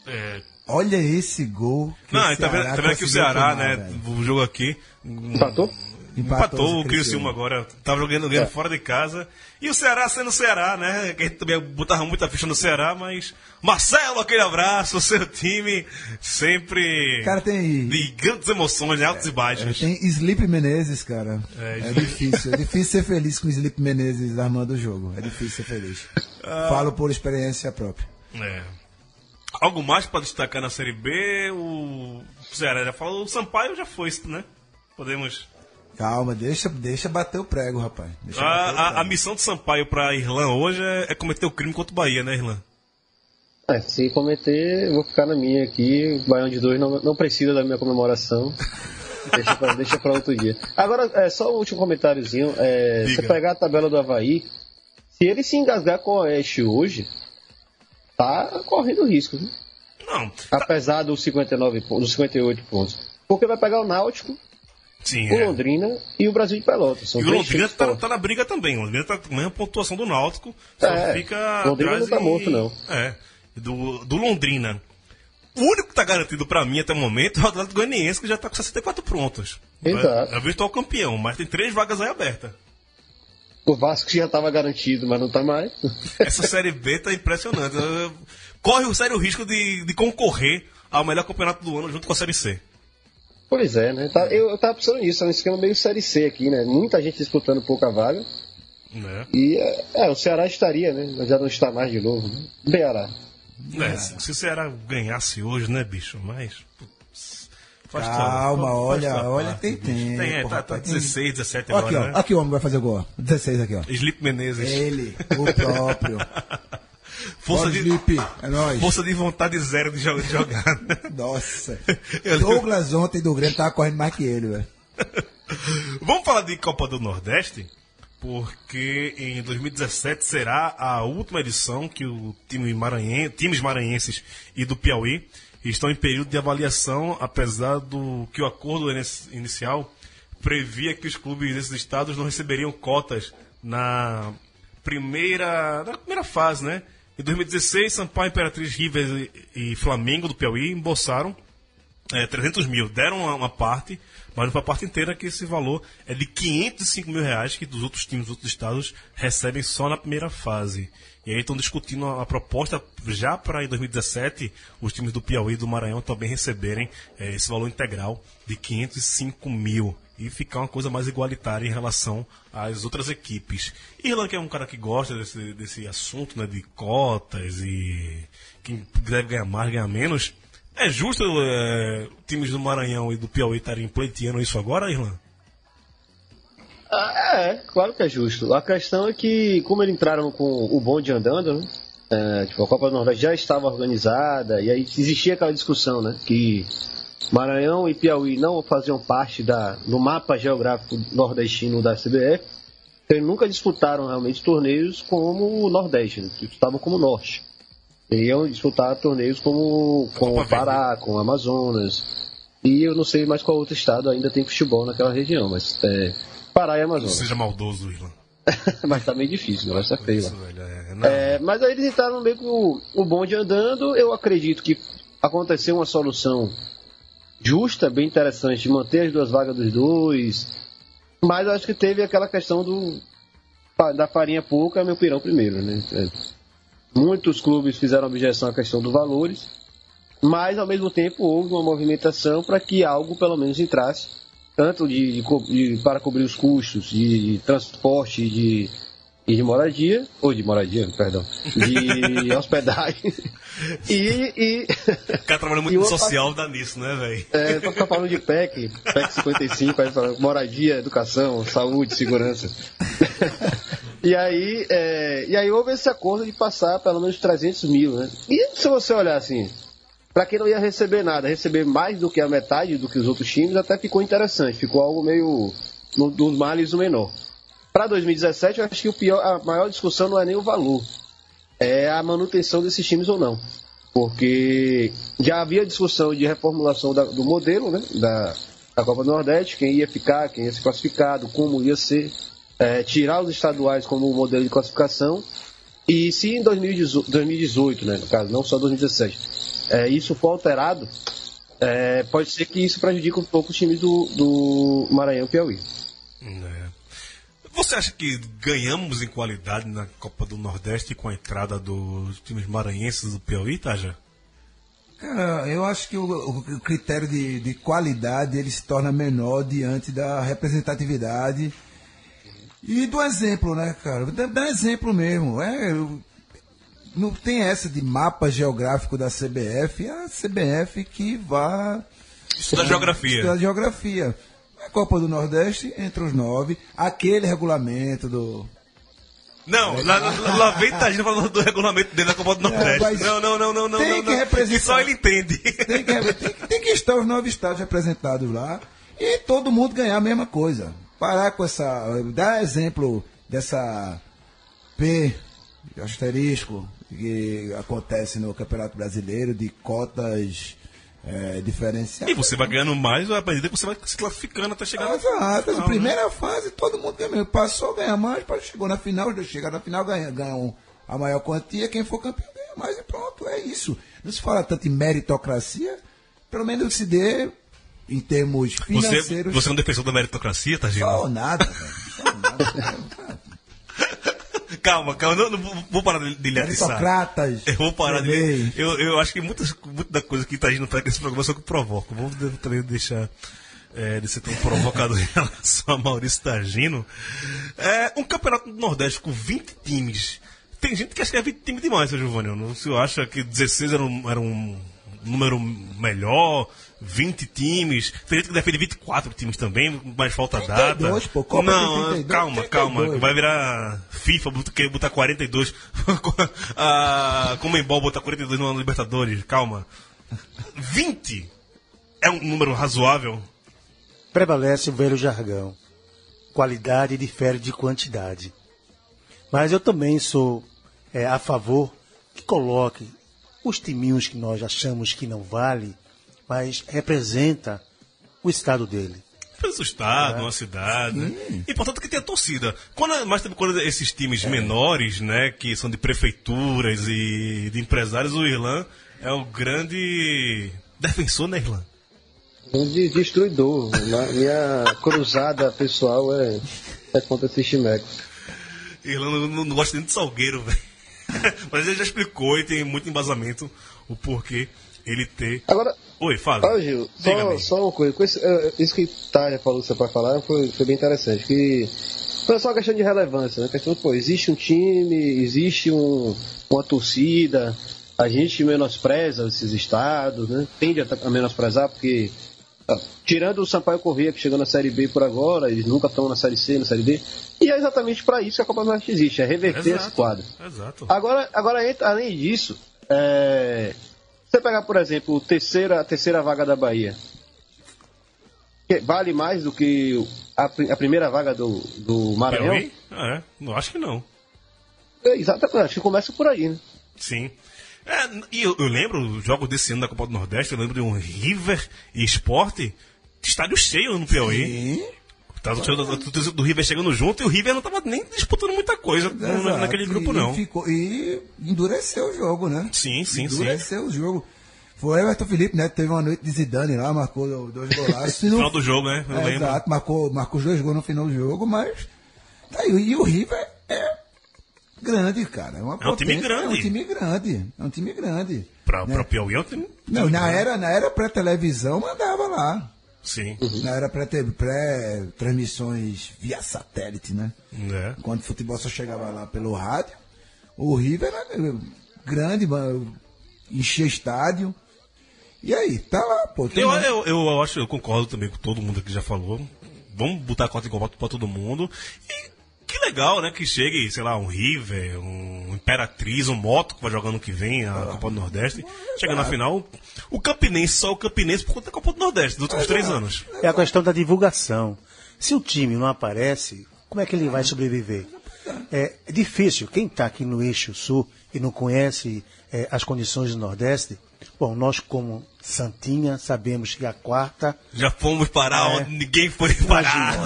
É, Olha esse gol. que não, tá vendo, tá vendo aqui o Ceará, tomar, né? velho. O jogo aqui. Empatou? Empatou o Criciúma. Agora. Tava jogando, ganhando É. fora de casa. E o Ceará sendo o Ceará, né? Que a gente também botava muita ficha no Ceará, mas. Marcelo, aquele abraço, o seu time sempre. Cara, tem. De grandes emoções, né? altos e baixos. Tem Sleep Menezes, cara. É, É, difícil. É difícil ser feliz com o Sleep Menezes armando o jogo. É difícil ser feliz. Ah. Falo por experiência própria. É. Algo mais para destacar na Série B? O Ceará já falou, o Sampaio já foi, né? Podemos. Calma, deixa, deixa bater o prego, rapaz. Deixa A, bater o a, a prego. missão do Sampaio para Irlã hoje é, é cometer o crime contra o Bahia, né, Irlã? É, se cometer, eu vou ficar na minha aqui. O Baião de dois não, não precisa da minha comemoração. [laughs] deixa, pra, deixa pra outro dia. Agora, é, só um último comentáriozinho. É, você pegar a tabela do Havaí, se ele se engasgar com o Oeste hoje, tá correndo risco, viu? Não. apesar dos 59 pontos, dos 58 pontos. Porque vai pegar o Náutico, Sim, o é. Londrina e o Brasil de Pelotas. São E o Londrina times tá, na briga também. O Londrina tá com a mesma pontuação do Náutico. Só É, fica. Londrina não tá e- morto, não. É. Do, do Londrina. O único que tá garantido pra mim até o momento é o Atlético Goianiense, que já tá com 64 pontos. Exato. É o virtual campeão, mas tem três vagas aí abertas. O Vasco já estava garantido, mas não tá mais. [laughs] Essa Série B tá impressionante. Corre o sério risco de, de concorrer ao melhor campeonato do ano junto com a Série C. Pois é, né? Tá- eu, eu tava pensando nisso, é um esquema meio Série C aqui, né? Muita gente disputando pouca vaga. Né? E é, é, o Ceará estaria, né? Mas já não está mais de novo. Né? Ceará. É, se, o Ceará ganhasse hoje, né, bicho? Mas. putz, faz Calma, faz olha, sua olha, parte, tem tempo, Tem, é, tá, tá tem- 16, 17 Ó, aqui, agora, ó. né? Aqui o homem vai fazer o gol. ó. 16 aqui, ó. Sleep Menezes. Ele, o próprio. [laughs] Força Bora, de. É nóis. força de vontade zero de jo- de jogar. [laughs] Nossa. Eu- Douglas ontem do Grêmio tava correndo mais que ele, velho. [laughs] Vamos falar de Copa do Nordeste? Porque em 2017 será a última edição que o time maranhen, times maranhenses e do Piauí estão em período de avaliação, apesar do que o acordo inici- inicial previa que os clubes desses estados não receberiam cotas na primeira, na primeira fase, né? Em 2016, Sampaio, Imperatriz, Rivers e, e Flamengo do Piauí embolsaram é, 300 mil. Deram uma, uma parte, mas não foi a parte inteira que esse valor é de 505 mil reais que dos outros times dos outros estados recebem só na primeira fase. E aí estão discutindo a, a proposta já para em 2017 os times do Piauí e do Maranhão também receberem é, esse valor integral de 505 mil. E ficar uma coisa mais igualitária em relação às outras equipes. Irlan, que é um cara que gosta desse, desse assunto né, de cotas e quem deve ganhar mais, ganhar menos. É justo é, times do Maranhão e do Piauí estarem pleiteando isso agora, Irlan? Ah, é, claro que é justo. A questão é que, como eles entraram com o bonde andando, né? É, tipo, a Copa do Nordeste já estava organizada, e aí existia aquela discussão, né? Que Maranhão e Piauí não faziam parte da, do mapa geográfico nordestino da CBF, então eles nunca disputaram realmente torneios como o Nordeste, né? disputavam como Norte. Iriam disputar torneios como com o Pará, com o Amazonas. E eu não sei mais qual outro estado ainda tem futebol naquela região, mas é, Pará e Não Amazonas. seja maldoso, Irlan. [laughs] mas tá meio difícil, feio velho, é, não. É, mas aí eles entraram meio com o, o bonde andando. Eu acredito que aconteceu uma solução justa, bem interessante, de manter as duas vagas dos dois. Mas acho que teve aquela questão do da farinha pouca, meu pirão primeiro, né? É, muitos clubes fizeram objeção à questão dos valores, mas ao mesmo tempo houve uma movimentação para que algo pelo menos entrasse, tanto de, de, de para cobrir os custos de, de transporte de e de moradia, ou de moradia, perdão, de [laughs] hospedagem. e. e o cara trabalha muito no social, dá nisso, né, velho? É, pra ficar falando de PEC, PEC 55, aí fala, moradia, educação, saúde, segurança. e, aí, é, e aí houve esse acordo de passar pelo menos 300 mil, né? E se você olhar assim, para quem não ia receber nada, receber mais do que a metade do que os outros times, até ficou interessante, ficou algo meio dos males o menor. Para 2017, eu acho que o pior, a maior discussão não é nem o valor, é a manutenção desses times ou não. Porque já havia discussão de reformulação da, do modelo né, da, da Copa do Nordeste, quem ia ficar, quem ia ser classificado, como ia ser, é, tirar os estaduais como modelo de classificação. E se em 2018, 2018 né, no caso, não só 2017, é, isso for alterado, é, pode ser que isso prejudique um pouco os times do, do Maranhão e Piauí. É. Você acha que ganhamos em qualidade na Copa do Nordeste com a entrada dos times maranhenses do Piauí, Taja? Cara, eu acho que o, o critério de, de, qualidade ele se torna menor diante da representatividade e do exemplo, né, cara? Dá exemplo mesmo. É, não tem essa de mapa geográfico da CBF, é a CBF que vá. Estudar geografia. Estudar geografia. A Copa do Nordeste, entre os nove, aquele regulamento do. Não, lá, lá vem Tagino falando do regulamento dele na Copa do é, Nordeste. Não, não, não, não, não. Tem não, que representar. Que só ele entende. Tem que, tem, tem que estar os nove estados representados lá e todo mundo ganhar a mesma coisa. Parar com essa. Dar exemplo dessa P asterisco que acontece no Campeonato Brasileiro de cotas é, diferenciado. E você vai ganhando mais, à medida que você vai se classificando até chegar ah, na final. Na primeira né? fase, todo mundo ganha, passou, ganha mais, chegou na final, chegar na final, ganha, ganha um, a maior quantia, quem for campeão ganha mais e pronto, é isso. Não se fala tanto em meritocracia, pelo menos se dê em termos financeiros. Você, você é um defensor da meritocracia, tá, Gil? Só nada, velho. Só nada. Calma, calma, não, não vou parar de, lhe Aristocratas. Eu vou parar de. Eu, eu acho que muitas, muita coisa que está indo para esse programa são que provoca. Vou também deixar é, de ser tão provocado em relação a Maurício Tagino. É, um campeonato do Nordeste com 20 times. Tem gente que acha que é 20 times demais, seu Giovanni. Não se acha que 16 era um, era um número melhor. 20 times. Tem gente que defende 24 times também, mas falta 32, data. Pô, Copa não, 32, calma, 32. calma. Vai virar FIFA, quer botar 42. [laughs] a Comembol botar 42 no Libertadores, calma. 20 é um número razoável? Prevalece o velho jargão. Qualidade difere de quantidade. Mas eu também sou é, a favor que coloque os timinhos que nós achamos que não vale mas representa o estado dele. Representa o estado, é. uma cidade. Né? E portanto que tenha torcida. Quando, mas também quando esses times é. menores, né, que são de prefeituras e de empresários, o Irlan é o grande defensor, né, Irlan? Um destruidor. Minha cruzada pessoal é, é contra esses chimecos. Irlan não, não, não gosta nem de salgueiro, [laughs] velho. Mas ele já explicou e tem muito embasamento o porquê ele ter. Agora. Oi, fala. Ah, Gil, só, só, uma coisa. Esse, uh, isso que Tária falou que você pode falar foi, foi bem interessante. Que foi só uma questão de relevância, né? A questão, pô, existe um time, existe um, uma torcida, a gente menospreza esses estados, né? Tende a, a menosprezar, porque ah, tirando o Sampaio Corrêa, que chegou na Série B por agora, eles nunca estão na Série C, na Série D, e é exatamente para isso que a Copa do Nordeste existe, é reverter Exato. esse quadro. Exato. Agora, agora além disso, é, você pegar, por exemplo, terceira, a terceira vaga da Bahia, vale mais do que a, a primeira vaga do, do Maranhão? É, não acho que não. É, exatamente, acho que começa por aí, né? Sim. É, e eu, eu lembro, o jogo desse ano da Copa do Nordeste, eu lembro de um River e Esporte, estádio cheio no Piauí. Sim. Tava o do River chegando junto e o River não tava nem disputando muita coisa Exato. naquele grupo, não. E, ficou, e endureceu o jogo, né? Sim, sim, endureceu sim. o jogo. Foi Everton Felipe, né? Teve uma noite de Zidane lá, marcou dois [laughs] golaços. No final do jogo, né? Eu É, lembro. exato, marcou, marcou dois gols no final do jogo, mas. Tá aí, e o River é grande, cara. É, uma É um time grande. É um time grande. É um time grande. Pra, né? pra Piauí é um time- Não, na era, na era pré-televisão mandava lá. Sim. Na era pré- pré-transmissões via satélite, né? É. Quando o futebol só chegava lá pelo rádio, o River era grande, enchia estádio. E aí, tá lá, pô. Eu, lá. eu, eu acho, eu concordo também com todo mundo que já falou. Vamos botar a cota igual pra todo mundo. E que legal, né? Que chegue, sei lá, um River, um Imperatriz, um Moto que vai jogar no que vem, a Copa do Nordeste. Chega na final. O Campinense, só o Campinense por conta da Copa do Nordeste, dos últimos três anos. É a questão da divulgação. Se o time não aparece, como é que ele vai sobreviver? É difícil. Quem está aqui no eixo sul e não conhece é, as condições do Nordeste, bom, nós como Santinha sabemos que a quarta, Já fomos parar É. onde ninguém foi parar.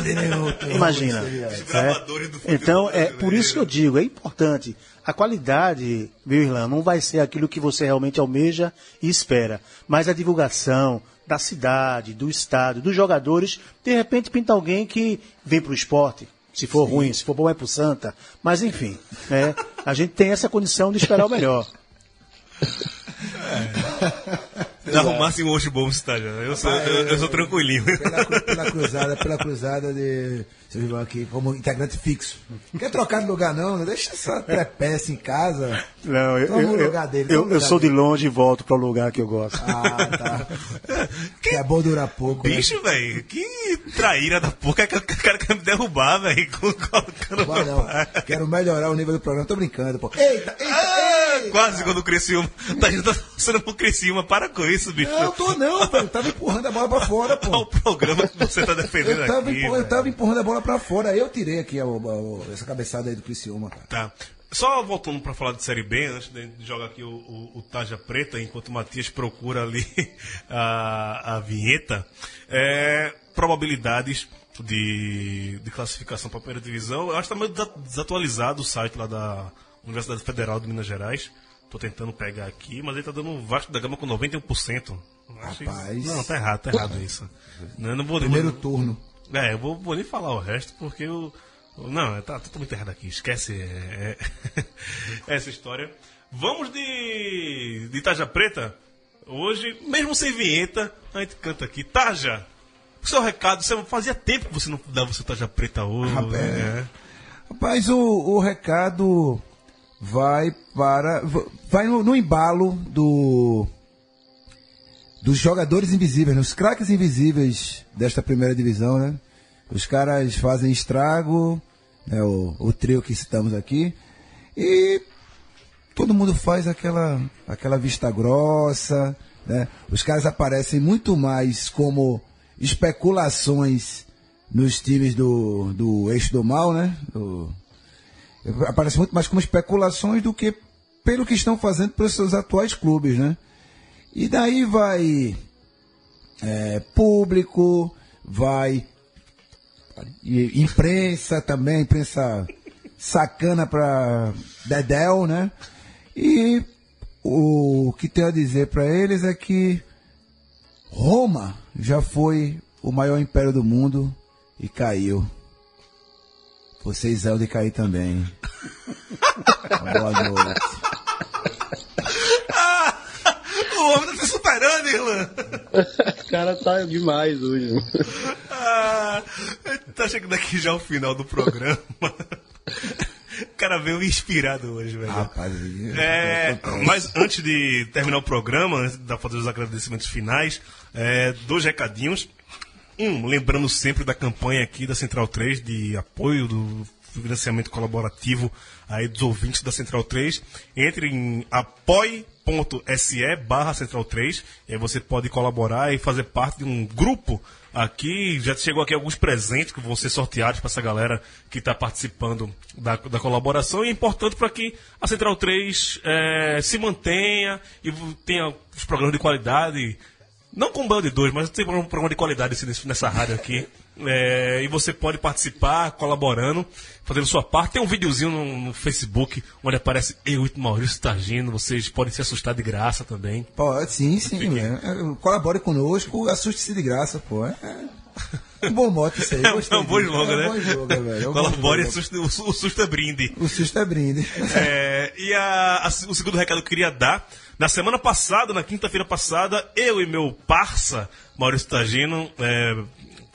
imagina. Os é. gravadores do futebol Então é por isso que eu digo, é importante. A qualidade, meu Irlã, não vai ser aquilo que você realmente almeja e espera, mas a divulgação da cidade, do estado, dos jogadores, de repente pinta alguém que vem para o esporte. Se for ruim, se for bom é pro Santa. Mas enfim, né? a gente tem essa condição de esperar o melhor. [laughs] Se arrumasse um hoje bom estádio. Eu sou, eu, eu sou tranquilinho. Pela, pela cruzada, pela cruzada de. Seu irmão aqui, como integrante fixo. Quer trocar de lugar não? Deixa essa trepeça em casa. Não, eu, Toma o eu- lugar dele. eu- o eu lugar sou de dele. longe e volto para o lugar que eu gosto. Ah, tá. [laughs] Que é bom durar pouco. né? Bicho, velho, que traíra da porra que o cara quer me derrubar, velho. [laughs] Colocando Vai não. Quero melhorar o nível do programa. Tô brincando, pô. Eita, eita, Ah, eita. quase quando o Criciúma. Tá indo tá torcendo pro Criciúma. Para com isso, bicho. Não, tô não, velho. Eu tava empurrando a bola pra fora, Olha o pô. programa que você tá defendendo Eu tava, aqui. empurrando, eu tava empurrando a bola pra fora. Eu tirei aqui a- a- essa cabeçada aí do Criciúma, cara. Tá. Só voltando pra falar de Série B, antes de jogar aqui o, o, o Taja Preta, enquanto o Matias procura ali [laughs] a, a vinheta, é, probabilidades de, de classificação para a primeira divisão. Eu acho que está meio desa- desatualizado o site lá da Universidade Federal de Minas Gerais. Tô tentando pegar aqui, mas ele tá dando um Vasco da Gama com 91%. Eu acho isso- Rapaz. Não, tá errado, tá errado isso. Não, não vou, Primeiro vou- turno. É, eu vou, vou nem falar o resto, porque eu. Não, tá totalmente errado aqui. Esquece é, é, [laughs] essa história. Vamos de, de Taja Preta. Hoje, mesmo sem vinheta, a gente canta aqui. Taja, o seu recado, você, fazia tempo que você não dava o seu Taja Preta hoje. Rapaz. né? Rapaz, o, o recado vai para. Vai no, no embalo do. Dos jogadores invisíveis, nos craques invisíveis desta primeira divisão, né? Os caras fazem estrago, né? o, o trio que citamos aqui, e todo mundo faz aquela, aquela vista grossa, né? Os caras aparecem muito mais como especulações nos times do, do eixo do mal, né? Do- muito mais como especulações do que pelo que estão fazendo pelos seus atuais clubes, né? E daí vai é, público, vai imprensa também, imprensa sacana para Dedel, né? E o que tenho a dizer para eles é que Roma já foi o maior império do mundo e caiu. Vocês hão de cair também. Boa noite. O homem tá se superando, Irlan. [laughs] O cara tá demais hoje. Ah, tá chegando aqui já o final do programa. O cara veio inspirado hoje, velho. Rapaz, É, mas antes de terminar o programa, antes de fazer os agradecimentos finais, é, dois recadinhos. Um, lembrando sempre da campanha aqui da Central 3 de apoio do financiamento colaborativo aí dos ouvintes da Central 3. Entre em apoie.se barra Central 3 e aí você pode colaborar e fazer parte de um grupo aqui. Já chegou aqui alguns presentes que vão ser sorteados para essa galera que está participando da, da colaboração. E é importante para que a Central 3 eh, se mantenha e tenha os programas de qualidade Não com bando de dois, mas tem um programa de qualidade nessa rádio aqui. É, e você pode participar colaborando, fazendo sua parte. Tem um videozinho no, no Facebook onde aparece eu e Maurício Targino. Vocês podem se assustar de graça também. Pô, sim, sim. é, é, colabore conosco, assuste-se de graça, pô. É, é um bom mote isso aí. [laughs] É um, gostei é um bom disso. slogan, é né? um bom slogan, velho. É Colabore e o susto é brinde. O susto é brinde. É, e a- a- o segundo recado que eu queria dar, na semana passada, na quinta-feira passada, eu e meu parça, Maurício Tagino, é,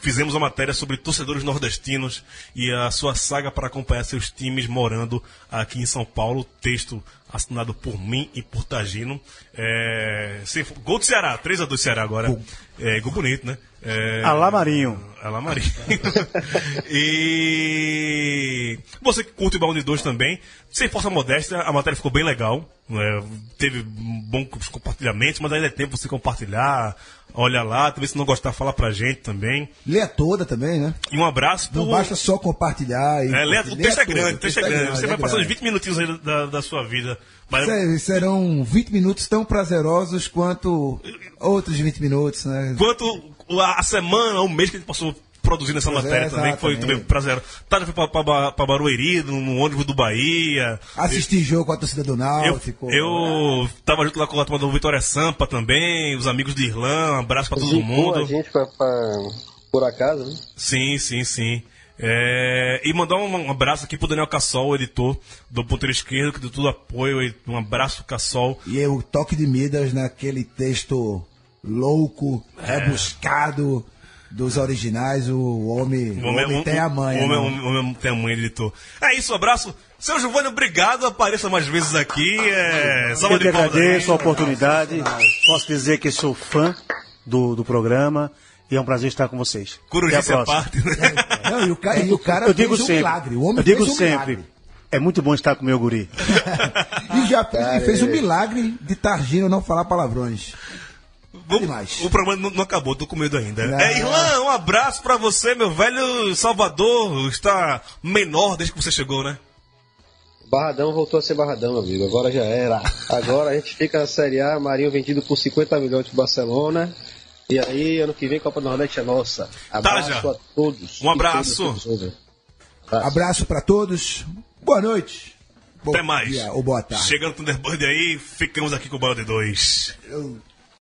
fizemos uma matéria sobre torcedores nordestinos e a sua saga para acompanhar seus times morando aqui em São Paulo. Texto assinado por mim e por Tagino. É, gol do Ceará, 3x2 Ceará agora. É, gol bonito, né? É, Alá Marinho. Alá Marinho. e você que curte o Balão de 2 também, sem força modéstia, a matéria ficou bem legal. né? Teve bons compartilhamentos, mas ainda é tempo você compartilhar, olha lá, também se não gostar, fala pra gente também. Leia toda também, né? E um abraço Não pro- basta só compartilhar. E É, leia- o texto é grande, o texto é grande. Você é vai passar uns grande. 20 minutinhos aí da, da sua vida. Mas Ser- Serão 20 minutos tão prazerosos quanto outros 20 minutos, né? quanto a, a semana, o mês que a gente passou produzindo essa Pois é, matéria também, que foi também prazeroso. Tati foi pra, pra, pra Barueri, no, no ônibus do Bahia. Assistir jogo com a torcida do Eu, Náutico. eu tava junto lá com a turma do Vitória Sampa também, os amigos de Irlã, um abraço pra todo Zicou mundo. a gente pra, pra- por acaso, né? Sim, sim, sim. É, e mandar um, um abraço aqui pro Daniel Cassol, editor do Ponteiro Esquerdo, que deu todo apoio. e Um abraço, Cassol. E o toque de Midas naquele texto louco, É. rebuscado dos originais, o homem, o homem, tem a manha. O né? homem, o homem tem a manha, editor. É isso, um abraço. Seu Giovanni, obrigado. Apareça mais vezes aqui. É, Eu que de agradeço a oportunidade. Posso dizer que sou fã do, do programa e é um prazer estar com vocês. Corujice Até a à próxima. parte. Né? Não, e o cara, e o cara Eu digo fez um sempre. milagre. O homem eu digo fez um sempre. milagre. É muito bom estar com o meu guri. [laughs] E já fez, e fez um é. milagre de Targino não falar palavrões. Vamos- demais. o programa não, não acabou, tô com medo ainda. Não. É, Irlã, um abraço pra você, meu velho Salvador. Está menor desde que você chegou, né? Barradão voltou a ser Barradão, meu amigo. Agora já era. Agora a gente fica na Série A, Marinho vendido por 50 milhões pro Barcelona. E aí, ano que vem, Copa do Nordeste é nossa. Abraço Taja. a todos. Um abraço. Todos. Abraço. Abraço pra todos. Boa noite. Bom Até mais. dia ou boa tarde. Chegando o Thunderbird aí, ficamos aqui com o Balde 2. Eu-